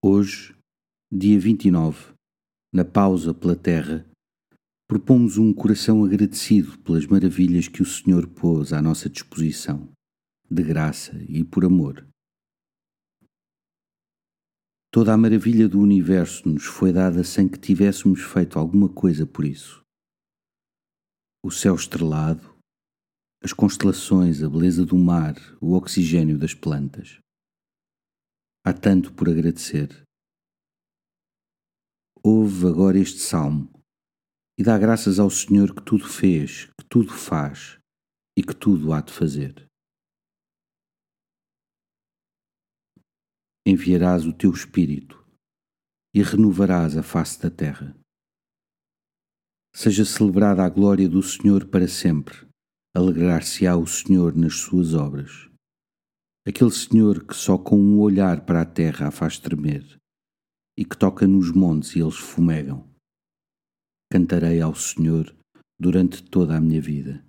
Hoje, dia 29, na pausa pela terra, propomos um coração agradecido pelas maravilhas que o Senhor pôs à nossa disposição, de graça e por amor. Toda a maravilha do universo nos foi dada sem que tivéssemos feito alguma coisa por isso. O céu estrelado, as constelações, a beleza do mar, o oxigênio das plantas. Há tanto por agradecer. Ouve agora este salmo e dá graças ao Senhor que tudo fez, que tudo faz e que tudo há de fazer. Enviarás o teu Espírito e renovarás a face da terra. Seja celebrada a glória do Senhor para sempre, alegrar-se-á o Senhor nas suas obras aquele Senhor que só com um olhar para a terra a faz tremer e que toca nos montes e eles fumegam. Cantarei ao Senhor durante toda a minha vida.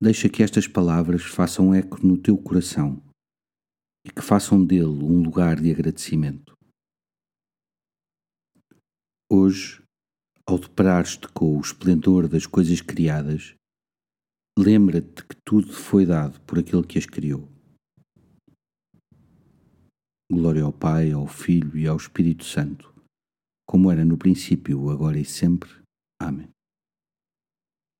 Deixa que estas palavras façam eco no teu coração e que façam dele um lugar de agradecimento. Hoje, ao deparares-te com o esplendor das coisas criadas, Lembra-te que tudo foi dado por aquele que as criou. Glória ao Pai, ao Filho e ao Espírito Santo, como era no princípio, agora e sempre. Amém.